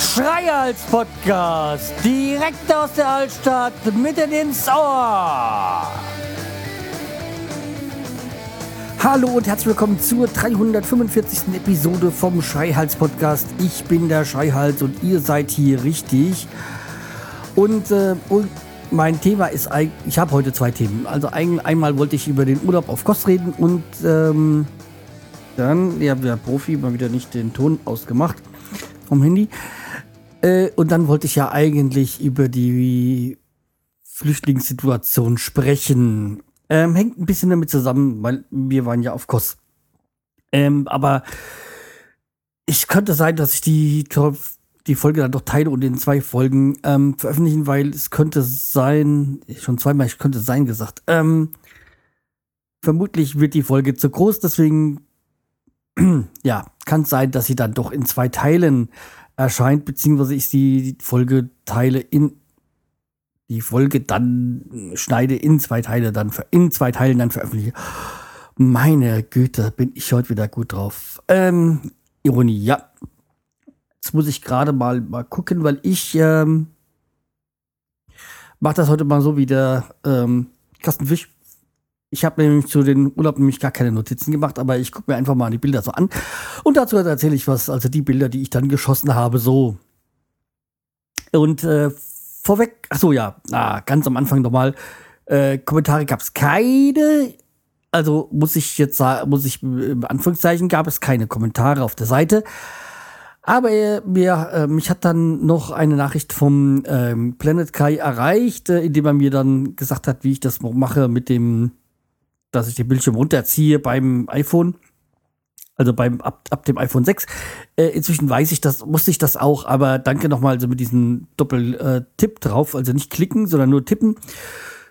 Schreihals Podcast, direkt aus der Altstadt, mitten ins Ohr. Hallo und herzlich willkommen zur 345. Episode vom Schreihals Podcast. Ich bin der Schreihals und ihr seid hier richtig. Und, äh, mein Thema ist eigentlich, ich habe heute zwei Themen. Also ein, einmal wollte ich über den Urlaub auf Kost reden und ähm, dann, ja, der Profi mal wieder nicht den Ton ausgemacht vom Handy. Äh, und dann wollte ich ja eigentlich über die Flüchtlingssituation sprechen. Ähm, hängt ein bisschen damit zusammen, weil wir waren ja auf Kos. Ähm, aber ich könnte sein, dass ich die, die Folge dann doch teile und in zwei Folgen ähm, veröffentlichen, weil es könnte sein, schon zweimal, ich könnte sein gesagt, ähm, vermutlich wird die Folge zu groß, deswegen ja, kann sein, dass sie dann doch in zwei Teilen erscheint, beziehungsweise ich die Folge teile in die Folge dann schneide in zwei Teile dann in zwei Teilen dann veröffentliche. Meine Güte, bin ich heute wieder gut drauf. Ähm, Ironie, ja. Jetzt muss ich gerade mal mal gucken, weil ich ähm, mache das heute mal so wie der ähm, Kastenfisch. Ich habe nämlich zu den Urlaub nämlich gar keine Notizen gemacht, aber ich gucke mir einfach mal die Bilder so an. Und dazu erzähle ich was, also die Bilder, die ich dann geschossen habe, so. Und äh, vorweg, ach so ja, ah, ganz am Anfang nochmal, äh, Kommentare gab es keine. Also muss ich jetzt sagen, muss ich im Anführungszeichen gab es keine Kommentare auf der Seite. Aber äh, mir, äh, mich hat dann noch eine Nachricht vom ähm, Planet Kai erreicht, äh, indem er mir dann gesagt hat, wie ich das mache mit dem dass ich den Bildschirm runterziehe beim iPhone. Also beim ab, ab dem iPhone 6. Äh, inzwischen weiß ich das, musste ich das auch, aber danke nochmal also mit diesem Doppel-Tipp äh, drauf, also nicht klicken, sondern nur tippen,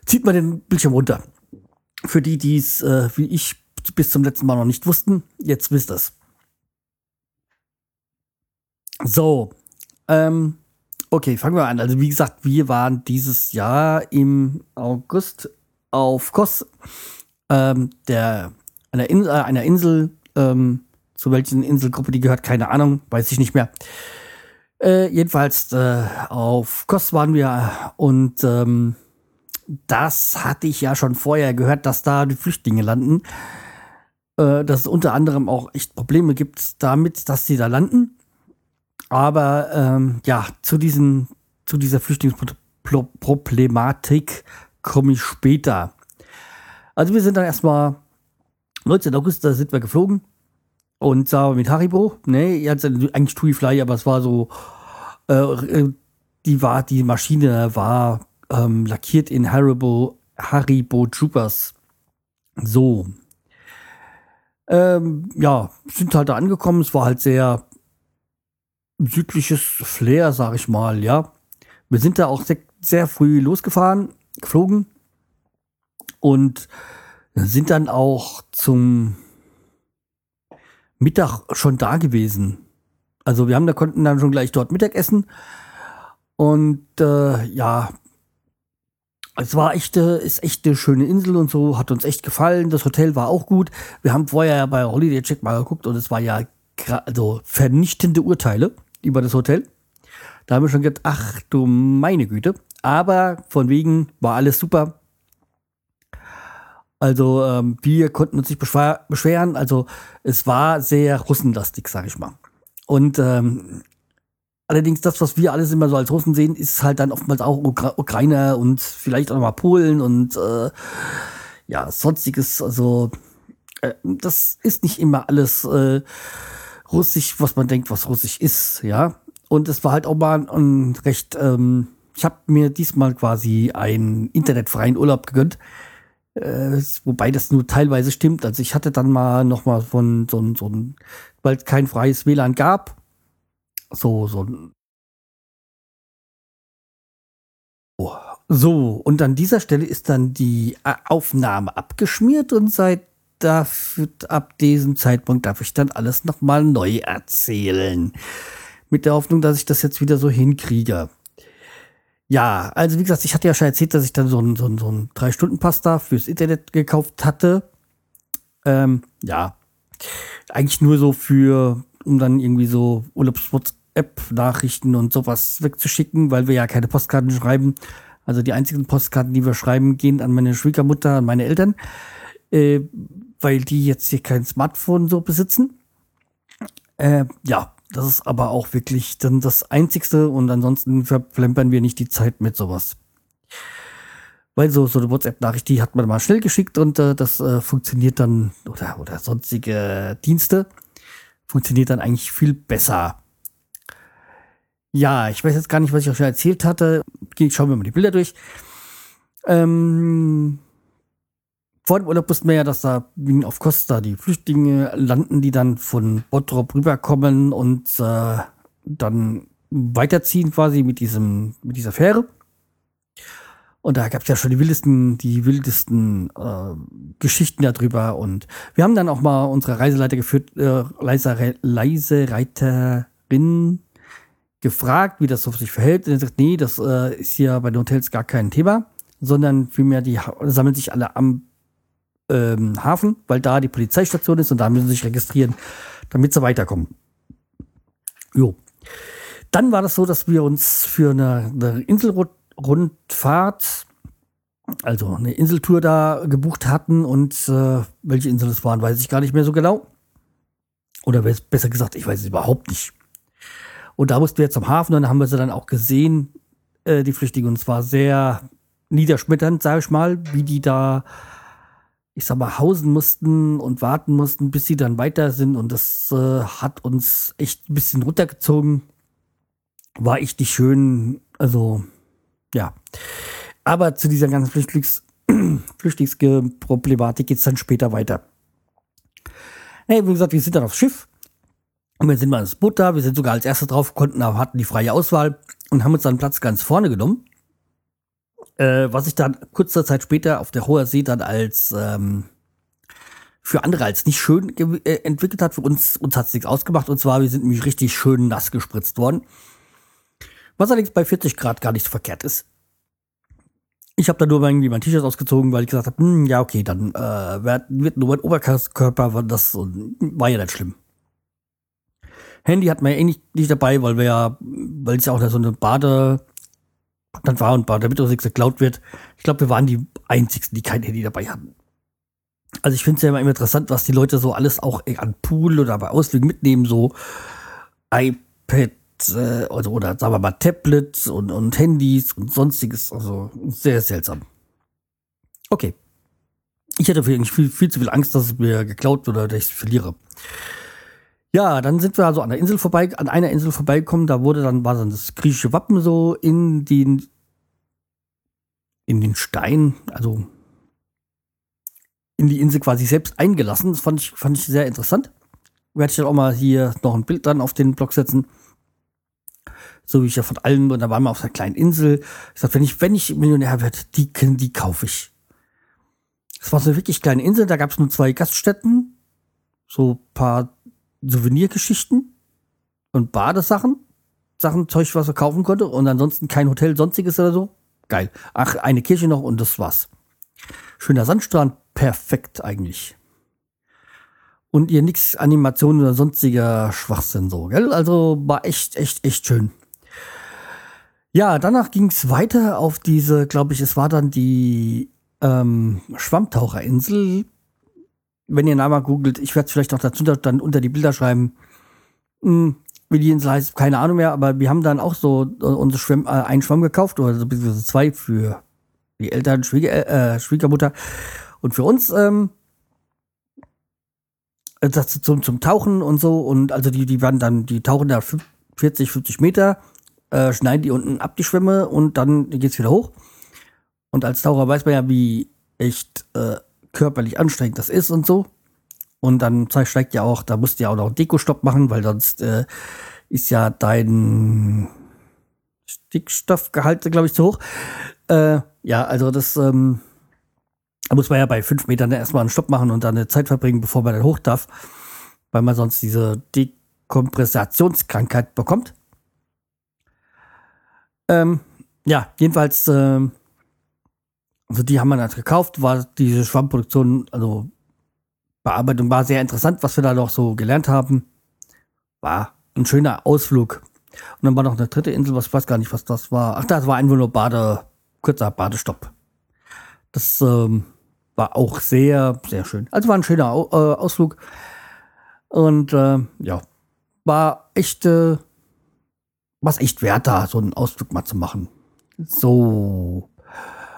zieht man den Bildschirm runter. Für die, die es, äh, wie ich, bis zum letzten Mal noch nicht wussten, jetzt wisst ihr es. So, ähm, okay, fangen wir an. Also wie gesagt, wir waren dieses Jahr im August auf Kos ähm, der, einer, In äh, einer Insel, ähm, zu welchen Inselgruppe die gehört, keine Ahnung, weiß ich nicht mehr. Äh, jedenfalls äh, auf Kos waren wir und ähm, das hatte ich ja schon vorher gehört, dass da die Flüchtlinge landen. Äh, dass es unter anderem auch echt Probleme gibt damit, dass sie da landen. Aber ähm, ja, zu, diesen, zu dieser Flüchtlingsproblematik komme ich später. Also wir sind dann erstmal 19. August, da sind wir geflogen. Und zwar mit Haribo. Ne, jetzt eigentlich Tui Fly, aber es war so, äh, die war, die Maschine war ähm, lackiert in Haribo, Haribo Troopers. So. Ähm, ja, sind halt da angekommen. Es war halt sehr südliches Flair, sag ich mal, ja. Wir sind da auch sehr, sehr früh losgefahren, geflogen und sind dann auch zum Mittag schon da gewesen. Also wir haben da konnten dann schon gleich dort Mittag essen und äh, ja, es war echt, äh, ist echt eine schöne Insel und so, hat uns echt gefallen. Das Hotel war auch gut. Wir haben vorher ja bei Holiday Check mal geguckt und es war ja also vernichtende Urteile über das Hotel. Da haben wir schon gedacht, ach du meine Güte. Aber von wegen war alles super. Also ähm, wir konnten uns nicht beschweren. Also es war sehr russenlastig, sage ich mal. Und ähm, allerdings das, was wir alles immer so als Russen sehen, ist halt dann oftmals auch Ukra Ukrainer und vielleicht auch mal Polen und äh, ja, sonstiges. Also äh, das ist nicht immer alles äh, russisch, was man denkt, was russisch ist, ja. Und es war halt auch mal ein recht, ähm, ich habe mir diesmal quasi einen internetfreien Urlaub gegönnt. Äh, wobei das nur teilweise stimmt. Also ich hatte dann mal noch mal von so, so ein, weil es kein freies WLAN gab, so so ein oh. so und an dieser Stelle ist dann die Aufnahme abgeschmiert und seit dafür, ab diesem Zeitpunkt darf ich dann alles noch mal neu erzählen. Mit der Hoffnung, dass ich das jetzt wieder so hinkriege. Ja, also wie gesagt, ich hatte ja schon erzählt, dass ich dann so einen so so ein Drei-Stunden-Pass da fürs Internet gekauft hatte. Ähm, ja, eigentlich nur so für, um dann irgendwie so Urlaubs-WhatsApp-Nachrichten und sowas wegzuschicken, weil wir ja keine Postkarten schreiben. Also die einzigen Postkarten, die wir schreiben, gehen an meine Schwiegermutter, an meine Eltern, äh, weil die jetzt hier kein Smartphone so besitzen. Äh, ja, das ist aber auch wirklich dann das Einzigste und ansonsten verplempern wir nicht die Zeit mit sowas. Weil so, so eine WhatsApp-Nachricht, die hat man mal schnell geschickt und äh, das äh, funktioniert dann, oder, oder sonstige Dienste, funktioniert dann eigentlich viel besser. Ja, ich weiß jetzt gar nicht, was ich euch schon erzählt hatte. Schauen wir mal die Bilder durch. Ähm, vor dem Urlaub wussten wir ja, dass da auf Costa die Flüchtlinge landen, die dann von Bottrop rüberkommen und äh, dann weiterziehen quasi mit diesem, mit dieser Fähre. Und da gab es ja schon die wildesten, die wildesten äh, Geschichten darüber. Und wir haben dann auch mal unsere Reiseleiter geführt, äh, Leise, Leisereiterin gefragt, wie das so sich verhält. Und er sagt, nee, das äh, ist hier bei den Hotels gar kein Thema, sondern vielmehr die sammeln sich alle am ähm, Hafen, weil da die Polizeistation ist und da müssen sie sich registrieren, damit sie weiterkommen. Jo. Dann war das so, dass wir uns für eine, eine Inselrundfahrt, also eine Inseltour da gebucht hatten und äh, welche Insel es waren, weiß ich gar nicht mehr so genau. Oder besser gesagt, ich weiß es überhaupt nicht. Und da mussten wir zum Hafen und dann haben wir sie dann auch gesehen, äh, die Flüchtlinge. Und es war sehr niederschmetternd, sage ich mal, wie die da ich sag mal, hausen mussten und warten mussten, bis sie dann weiter sind. Und das äh, hat uns echt ein bisschen runtergezogen. War echt nicht schön. Also, ja. Aber zu dieser ganzen Flüchtlings Flüchtlingsproblematik geht es dann später weiter. Hey, wie gesagt, wir sind dann aufs Schiff. Und wir sind mal ins Boot da. Wir sind sogar als Erste drauf, konnten, hatten die freie Auswahl und haben uns dann Platz ganz vorne genommen. Äh, was sich dann kurze Zeit später auf der Hoher See dann als ähm, für andere als nicht schön äh, entwickelt hat. Für uns, uns hat es nichts ausgemacht. Und zwar, wir sind nämlich richtig schön nass gespritzt worden. Was allerdings bei 40 Grad gar nicht so verkehrt ist. Ich habe da nur irgendwie mein T-Shirt ausgezogen, weil ich gesagt habe, hm, ja, okay, dann äh, wird, wird nur mein Oberkörper, das war ja nicht schlimm. Handy hat man ja eh nicht, nicht dabei, weil wir ja, weil es ja auch so eine Bade, dann war und war, damit auch nichts geklaut wird. Ich glaube, wir waren die Einzigen, die kein Handy dabei hatten. Also ich finde es ja immer interessant, was die Leute so alles auch an Pool oder bei Ausflügen mitnehmen, so iPad äh, oder, oder sagen wir mal Tablets und, und Handys und sonstiges. Also sehr seltsam. Okay. Ich hätte viel, viel zu viel Angst, dass es mir geklaut wird oder dass ich es verliere. Ja, dann sind wir also an der Insel vorbei, an einer Insel vorbeigekommen. Da wurde dann, war dann das griechische Wappen so in den, in den Stein, also in die Insel quasi selbst eingelassen. Das fand ich, fand ich sehr interessant. Werde ich dann auch mal hier noch ein Bild dann auf den Blog setzen. So wie ich ja von allen, und da waren wir auf einer kleinen Insel. Ich sagte, wenn ich, wenn ich Millionär werde, die, die kaufe ich. Es war so eine wirklich kleine Insel, da gab es nur zwei Gaststätten, so paar Souvenirgeschichten und Badesachen. Sachen, Zeug, was er kaufen konnte. Und ansonsten kein Hotel, sonstiges oder so. Geil. Ach, eine Kirche noch und das war's. Schöner Sandstrand, perfekt eigentlich. Und ihr nix Animationen oder sonstiger Schwachsinn so, gell? Also war echt, echt, echt schön. Ja, danach ging's weiter auf diese, glaube ich, es war dann die ähm, Schwammtaucherinsel wenn ihr Name googelt, ich werde es vielleicht auch dazu dann unter die Bilder schreiben. Hm, wie die Insel heißt, keine Ahnung mehr, aber wir haben dann auch so äh, unsere Schwimm, äh, einen Schwamm gekauft, oder so beziehungsweise zwei für die Eltern, Schwieger, äh, Schwiegermutter und für uns. Ähm, das zum, zum Tauchen und so. Und also die, die werden dann, die tauchen da 40, 50 Meter, äh, schneiden die unten ab, die Schwämme, und dann geht's wieder hoch. Und als Taucher weiß man ja, wie echt äh, körperlich anstrengend das ist und so. Und dann steigt ja auch, da musst du ja auch noch einen Dekostopp machen, weil sonst äh, ist ja dein Stickstoffgehalt, glaube ich, zu hoch. Äh, ja, also das ähm, da muss man ja bei fünf Metern erstmal einen Stopp machen und dann eine Zeit verbringen, bevor man dann hoch darf, weil man sonst diese Dekompressationskrankheit bekommt. Ähm, ja, jedenfalls, äh, also die haben wir dann gekauft, war diese Schwammproduktion, also Bearbeitung war sehr interessant, was wir da noch so gelernt haben. War ein schöner Ausflug. Und dann war noch eine dritte Insel, was ich weiß gar nicht, was das war. Ach, das war einfach nur Bade, kurzer Badestopp. Das ähm, war auch sehr, sehr schön. Also war ein schöner Au äh, Ausflug. Und äh, ja, war echt, äh, was echt wert da, so einen Ausflug mal zu machen. So.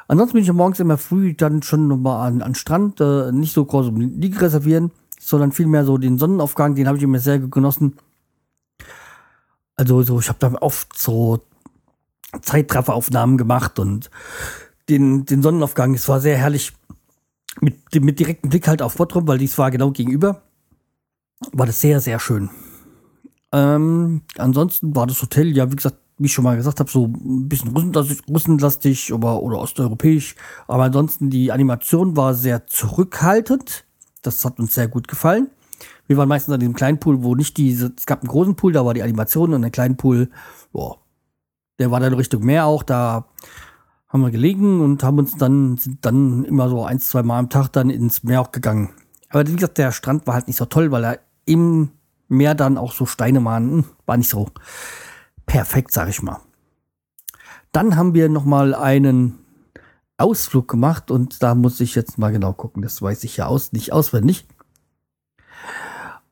Ansonsten bin ich morgens immer früh dann schon nochmal an, an Strand, äh, nicht so groß um Liege reservieren, sondern vielmehr so den Sonnenaufgang, den habe ich immer sehr genossen. Also so, ich habe da oft so Zeitrafferaufnahmen gemacht und den, den Sonnenaufgang, es war sehr herrlich mit, mit direktem Blick halt auf Bottrum, weil dies war genau gegenüber. War das sehr, sehr schön. Ähm, ansonsten war das Hotel, ja, wie gesagt, wie ich schon mal gesagt habe, so ein bisschen russenlastig oder, oder osteuropäisch. Aber ansonsten die Animation war sehr zurückhaltend. Das hat uns sehr gut gefallen. Wir waren meistens an dem kleinen Pool, wo nicht diese, es gab einen großen Pool, da war die Animation und einen kleinen Pool, boah, der war dann Richtung Meer auch, da haben wir gelegen und haben uns dann, sind dann immer so ein, zwei Mal am Tag dann ins Meer auch gegangen. Aber wie gesagt, der Strand war halt nicht so toll, weil er im Meer dann auch so Steine waren, war nicht so perfekt, sag ich mal. Dann haben wir noch mal einen Ausflug gemacht und da muss ich jetzt mal genau gucken, das weiß ich ja aus, nicht auswendig.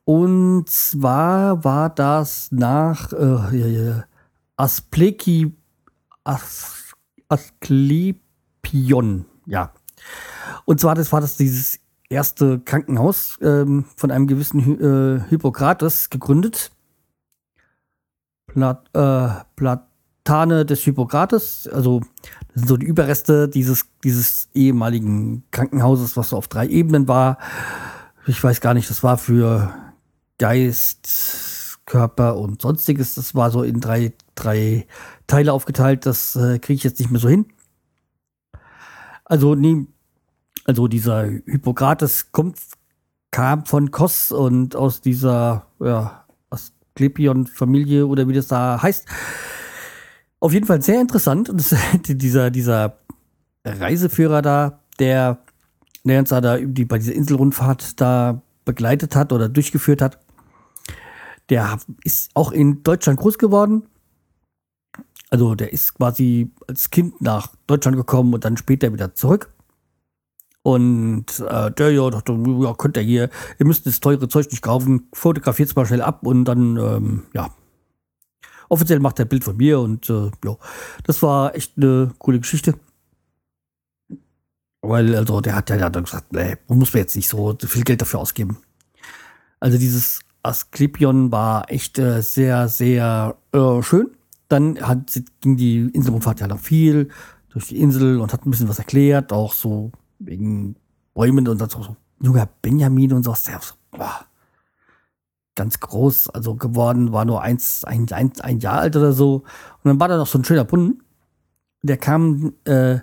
Und zwar war das nach äh, Aspleki, As, Asklepion, ja. Und zwar das war das dieses erste Krankenhaus ähm, von einem gewissen Hy äh, Hippokrates gegründet. Plat, äh, Platane des Hippokrates, also das sind so die Überreste dieses, dieses ehemaligen Krankenhauses, was so auf drei Ebenen war. Ich weiß gar nicht, das war für Geist, Körper und sonstiges. Das war so in drei, drei Teile aufgeteilt. Das äh, kriege ich jetzt nicht mehr so hin. Also, nee, also dieser Hippokrates kommt, kam von Kos und aus dieser ja, Asklepion-Familie oder wie das da heißt. Auf jeden Fall sehr interessant. Und das, dieser, dieser Reiseführer da, der, uns da die, bei dieser Inselrundfahrt da begleitet hat oder durchgeführt hat, der ist auch in Deutschland groß geworden. Also der ist quasi als Kind nach Deutschland gekommen und dann später wieder zurück. Und äh, der ja dachte, ja, könnt ihr hier, ihr müsst das teure Zeug nicht kaufen, fotografiert es mal schnell ab und dann, ähm, ja. Offiziell macht er ein Bild von mir und äh, ja, das war echt eine coole Geschichte. Weil, also, der hat ja dann gesagt, nee, muss mir jetzt nicht so viel Geld dafür ausgeben. Also dieses Asklepion war echt äh, sehr, sehr äh, schön. Dann hat, ging die Inselrundfahrt ja noch viel durch die Insel und hat ein bisschen was erklärt, auch so wegen Bäumen und so. Junger Benjamin und so. Boah, ganz groß, also geworden, war nur eins, ein, ein, ein Jahr alt oder so. Und dann war da noch so ein schöner Brunnen. Der kam, äh,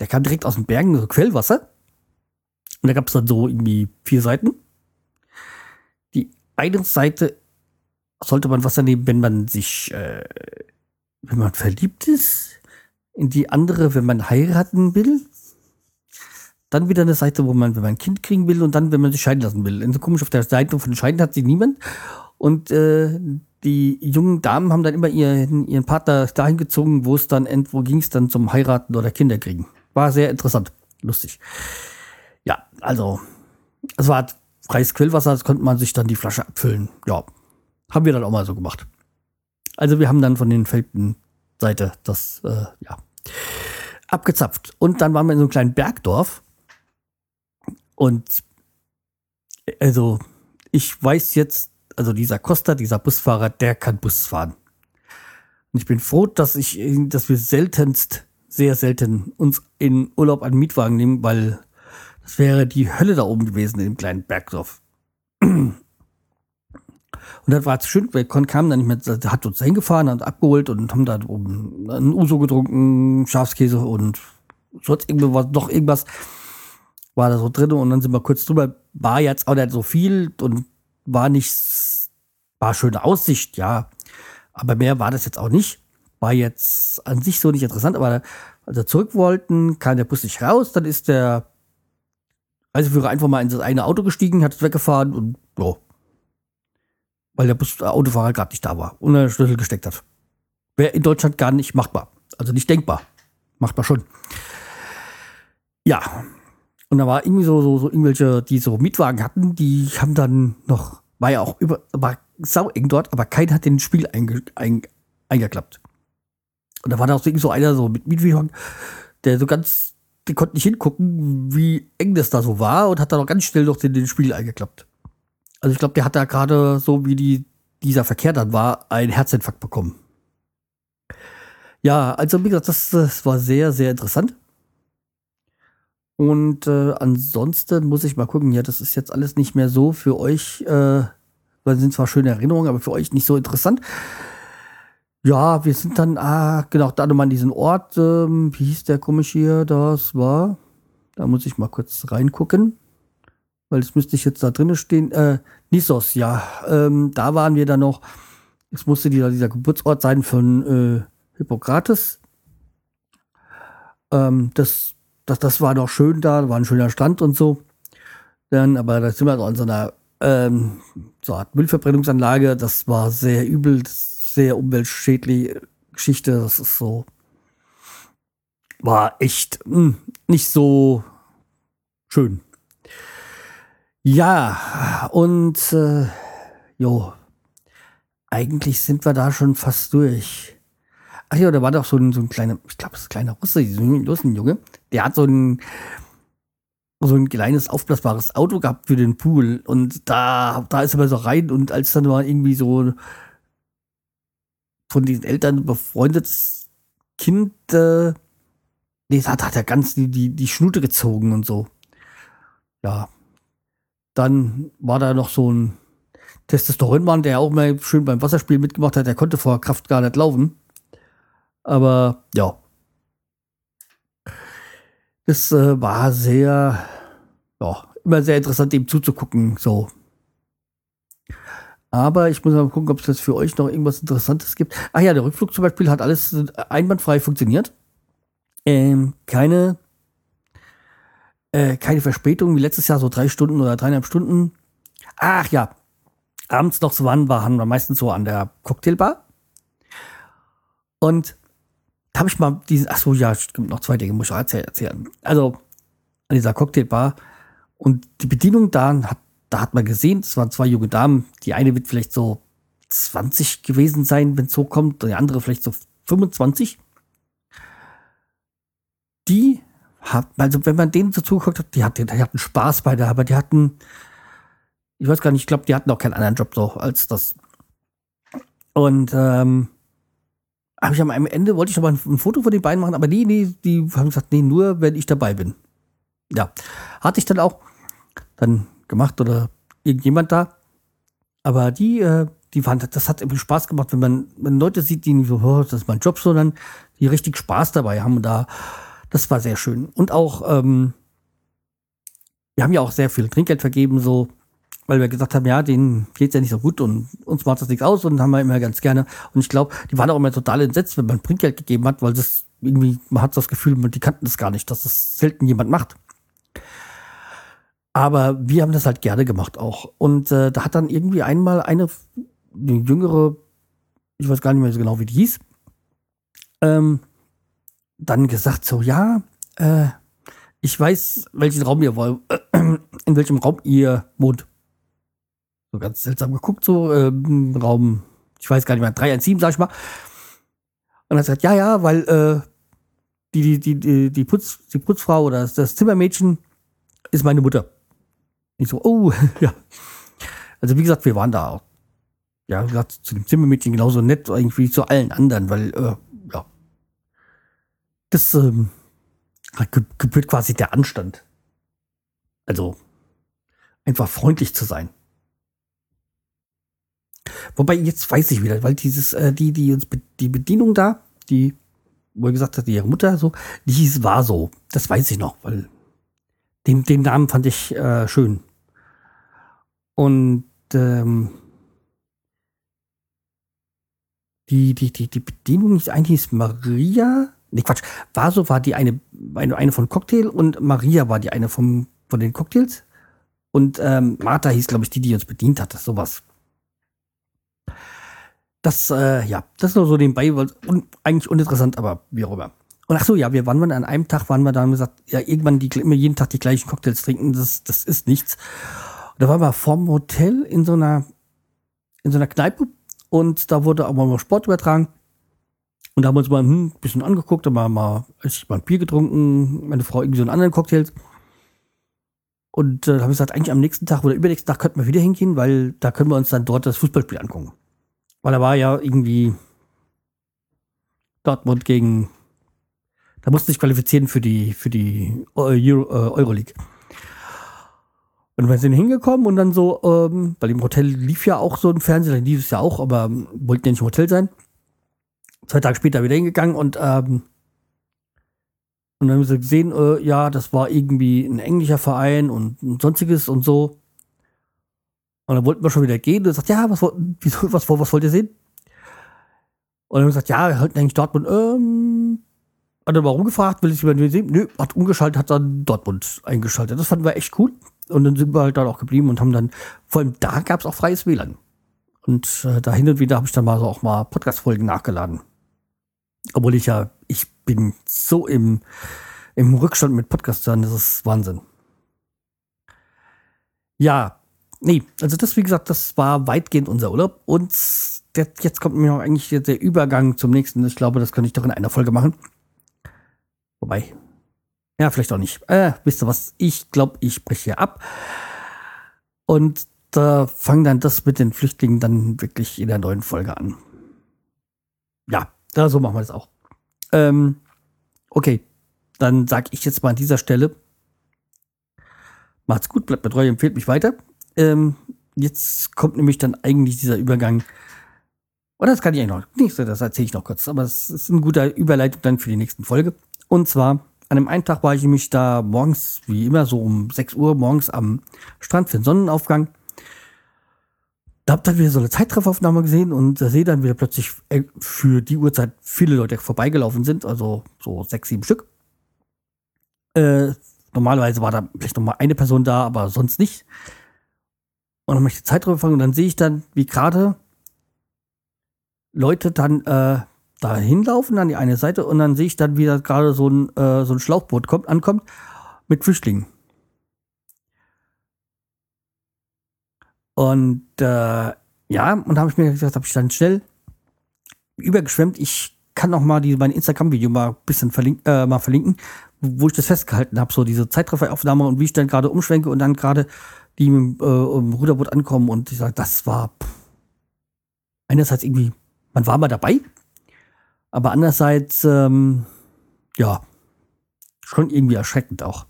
der kam direkt aus den Bergen, so Quellwasser. Und da gab es dann so irgendwie vier Seiten eine Seite sollte man Wasser nehmen, wenn man sich, äh, wenn man verliebt ist. In die andere, wenn man heiraten will. Dann wieder eine Seite, wo man, wenn man ein Kind kriegen will und dann, wenn man sich scheiden lassen will. Und so komisch, auf der Seite von Scheiden hat sich niemand. Und äh, die jungen Damen haben dann immer ihren, ihren Partner dahin gezogen, wo es dann, wo ging es dann zum Heiraten oder Kinderkriegen. War sehr interessant, lustig. Ja, also, es war freies Quellwasser, das konnte man sich dann die Flasche abfüllen. Ja, haben wir dann auch mal so gemacht. Also wir haben dann von den Felden-Seite das, äh, ja, abgezapft. Und dann waren wir in so einem kleinen Bergdorf. Und also ich weiß jetzt, also dieser Costa, dieser Busfahrer, der kann Bus fahren. Und ich bin froh, dass ich, dass wir seltenst, sehr selten uns in Urlaub einen Mietwagen nehmen, weil das wäre die Hölle da oben gewesen in dem kleinen Bergdorf. Und das war schön, weil Con kam dann nicht mehr, hat uns hingefahren, hat abgeholt und haben da oben einen Uso getrunken, Schafskäse und sonst irgendwas, doch irgendwas war da so drin und dann sind wir kurz drüber. War jetzt auch nicht so viel und war nicht, war schöne Aussicht, ja. Aber mehr war das jetzt auch nicht. war jetzt an sich so nicht interessant, aber als wir zurück wollten, kam der Bus nicht raus, dann ist der Reiseführer einfach mal in das eine Auto gestiegen, hat es weggefahren und ja. Weil der Bus, der Autofahrer gerade nicht da war und er Schlüssel gesteckt hat. Wäre in Deutschland gar nicht machbar. Also nicht denkbar. Machbar schon. Ja. Und da war irgendwie so, so, so irgendwelche, die so Mietwagen hatten, die haben dann noch, war ja auch über, war sau eng dort, aber keiner hat den Spiel einge, ein, eingeklappt. Und da war da auch so einer so mit Mietwagen, der so ganz, der konnte nicht hingucken, wie eng das da so war und hat dann auch ganz schnell noch den, den Spiel eingeklappt. Also ich glaube, der hat da gerade so wie die, dieser Verkehr dann war, einen Herzinfarkt bekommen. Ja, also wie gesagt, das, das war sehr, sehr interessant. Und äh, ansonsten muss ich mal gucken, ja, das ist jetzt alles nicht mehr so für euch, äh, weil sind zwar schöne Erinnerungen, aber für euch nicht so interessant. Ja, wir sind dann, ah, genau, da nochmal an diesen Ort, ähm, wie hieß der komisch hier, das war, da muss ich mal kurz reingucken, weil es müsste ich jetzt da drinnen stehen, äh, Nissos, ja, ähm, da waren wir dann noch, es musste dieser, dieser Geburtsort sein von, äh, Hippokrates. Ähm, das, das, das war doch schön da, war ein schöner Stand und so. Dann, aber da sind wir so an so einer ähm, so Art Müllverbrennungsanlage. Das war sehr übel, sehr umweltschädliche Geschichte. Das ist so, war echt mh, hm, nicht so schön. Ja, und äh, jo, eigentlich sind wir da schon fast durch. Ach ja, da war doch so ein, so ein kleiner, ich glaube, das ist ein kleiner Russe, so ein Russenjunge, der hat so ein, so ein kleines aufblasbares Auto gehabt für den Pool. Und da, da ist er mal so rein und als dann mal irgendwie so von diesen Eltern befreundetes Kind, äh, nee, da hat er ganz die, die, die Schnute gezogen und so. Ja. Dann war da noch so ein Testosteronmann, der auch mal schön beim Wasserspiel mitgemacht hat, der konnte vor Kraft gar nicht laufen. Aber ja. Es äh, war sehr, ja, immer sehr interessant, dem zuzugucken, so. Aber ich muss mal gucken, ob es jetzt für euch noch irgendwas Interessantes gibt. Ach ja, der Rückflug zum Beispiel hat alles einwandfrei funktioniert. Ähm, keine, äh, keine Verspätung wie letztes Jahr, so drei Stunden oder dreieinhalb Stunden. Ach ja, abends noch so wann waren wir meistens so an der Cocktailbar. Und da habe ich mal diesen, ach so, ja, stimmt, noch zwei Dinge muss ich auch erzählen. Also, an dieser Cocktailbar und die Bedienung da hat, da hat man gesehen, es waren zwei junge Damen. Die eine wird vielleicht so 20 gewesen sein, wenn es so kommt, und die andere vielleicht so 25. Die hat, also wenn man denen so zugeguckt hat, die, hat, die hatten Spaß bei der, aber die hatten, ich weiß gar nicht, ich glaube, die hatten auch keinen anderen Job so als das. Und ähm, habe ich am Ende, wollte ich noch mal ein, Foto von den beiden machen, aber nee, nee, die haben gesagt, nee, nur wenn ich dabei bin. Ja, hatte ich dann auch dann gemacht oder irgendjemand da. Aber die, äh, die fand, das hat irgendwie Spaß gemacht, wenn man, wenn Leute sieht, die nicht so, oh, das ist mein Job, sondern die richtig Spaß dabei haben. Da, das war sehr schön. Und auch, ähm, wir haben ja auch sehr viel Trinkgeld vergeben, so weil wir gesagt haben, ja, denen geht's ja nicht so gut und uns macht das nichts aus und haben wir immer ganz gerne. Und ich glaube, die waren auch immer total entsetzt, wenn man Trinkgeld gegeben hat, weil das irgendwie, man hat das Gefühl, die kannten das gar nicht, dass das selten jemand macht. Aber wir haben das halt gerne gemacht auch. Und äh, da hat dann irgendwie einmal eine, eine jüngere, ich weiß gar nicht mehr so genau, wie die hieß, ähm, dann gesagt so, ja, äh, ich weiß, welchen Raum ihr wollt, äh, in welchem Raum ihr wohnt so ganz seltsam geguckt, so ähm, Raum, ich weiß gar nicht mehr, 317, sag ich mal. Und er gesagt, ja, ja, weil äh, die, die, die, die, Putz, die Putzfrau oder das, Zimmermädchen ist meine Mutter. Ich so, oh, ja. Also wie gesagt, wir waren da auch. Ja, wie gesagt, zu dem Zimmermädchen genauso nett irgendwie zu allen anderen, weil, äh, ja. Das ähm, gebührt quasi der Anstand. Also, einfach freundlich zu sein. Wobei, jetzt weiß ich wieder, weil dieses, äh, die, die uns, die Bedienung da, die, wo er gesagt hat, ihre Mutter so, die hieß war so. Das weiß ich noch, weil den, den Namen fand ich äh, schön. Und ähm, die, die, die, die Bedienung ist eigentlich ist Maria. Nee, Quatsch. Vaso war die eine, eine, eine von Cocktail und Maria war die eine vom, von den Cocktails. Und ähm, Martha hieß, glaube ich, die, die uns bedient hat. Sowas. Das, äh, ja, das ist nur so nebenbei, un, eigentlich uninteressant, aber wie auch immer. Und ach so, ja, wir waren wir an einem Tag, waren wir da und gesagt, ja, irgendwann die, immer jeden Tag die gleichen Cocktails trinken, das, das ist nichts. Und da waren wir vorm Hotel in so einer, in so einer Kneipe und da wurde auch mal Sport übertragen. Und da haben wir uns mal hm, ein bisschen angeguckt, haben wir mal, ich mal ein Bier getrunken, meine Frau irgendwie so einen anderen Cocktail. Und äh, habe ich gesagt, eigentlich am nächsten Tag oder übernächsten Tag könnten wir wieder hingehen, weil da können wir uns dann dort das Fußballspiel angucken. Weil da war ja irgendwie Dortmund gegen, da musste sich qualifizieren für die, für die Euro, äh, Euroleague. Und wir sind hingekommen und dann so, ähm, bei dem Hotel lief ja auch so ein Fernseher, dann lief es ja auch, aber wollten ja nicht im Hotel sein. Zwei Tage später wieder hingegangen und, ähm, und dann haben wir gesehen, äh, ja, das war irgendwie ein englischer Verein und, und sonstiges und so. Und dann wollten wir schon wieder gehen und er sagt, ja, was, wieso, was, was, wollt ihr sehen? Und dann gesagt, ja, wir halten eigentlich Dortmund, ähm, hat er mal rumgefragt, will ich jemanden sehen? Nö, hat umgeschaltet, hat dann Dortmund eingeschaltet. Das fanden wir echt cool. Und dann sind wir halt dann auch geblieben und haben dann, vor allem da gab es auch freies WLAN. Und äh, da hin und wieder habe ich dann mal so auch mal Podcast-Folgen nachgeladen. Obwohl ich ja, ich bin so im, im Rückstand mit Podcastern, das ist Wahnsinn. Ja, nee, also das, wie gesagt, das war weitgehend unser Urlaub. Und der, jetzt kommt mir noch eigentlich der Übergang zum nächsten. Ich glaube, das könnte ich doch in einer Folge machen. Wobei, ja, vielleicht auch nicht. Äh, wisst ihr was? Ich glaube, ich breche hier ab. Und da äh, fangen dann das mit den Flüchtlingen dann wirklich in der neuen Folge an. Ja, da so machen wir das auch. Ähm, okay, dann sage ich jetzt mal an dieser Stelle. Macht's gut, bleibt mir treu, empfehlt mich weiter. Ähm, jetzt kommt nämlich dann eigentlich dieser Übergang. Oder das kann ich eigentlich noch nicht, das erzähle ich noch kurz, aber es ist eine gute Überleitung dann für die nächsten Folge. Und zwar, an dem einen Tag war ich nämlich da morgens, wie immer, so um 6 Uhr morgens am Strand für den Sonnenaufgang. Da hab dann wieder so eine Zeitrafferaufnahme gesehen und da sehe dann wieder plötzlich äh, für die Uhrzeit viele Leute vorbeigelaufen sind, also so sechs, sieben Stück. Äh, normalerweise war da vielleicht noch mal eine Person da, aber sonst nicht. Und dann möchte ich die Zeit und dann sehe ich dann, wie gerade Leute dann äh, da hinlaufen an die eine Seite und dann sehe ich dann wieder gerade so ein, äh, so ein Schlauchboot kommt, ankommt mit Flüchtlingen. Und äh, ja, und da habe ich mir gesagt, habe ich dann schnell übergeschwemmt. Ich kann noch mal die, mein Instagram-Video mal ein bisschen verlink, äh, mal verlinken, wo ich das festgehalten habe, so diese Zeitrafferaufnahme und wie ich dann gerade umschwenke und dann gerade die mit äh, im Ruderboot ankommen und ich sage, das war pff, einerseits irgendwie, man war mal dabei, aber andererseits, ähm, ja, schon irgendwie erschreckend auch.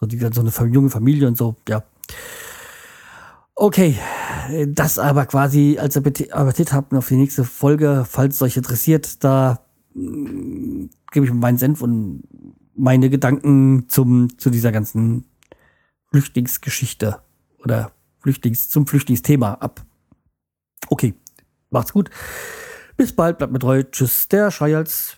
So, die, so eine junge Familie und so, ja. Okay, das aber quasi als Appetit habt auf die nächste Folge, falls es euch interessiert, da äh, gebe ich meinen Senf und meine Gedanken zum, zu dieser ganzen Flüchtlingsgeschichte oder Flüchtlings, zum Flüchtlingsthema ab. Okay, macht's gut. Bis bald, bleibt mir treu. Tschüss, der Schreihals.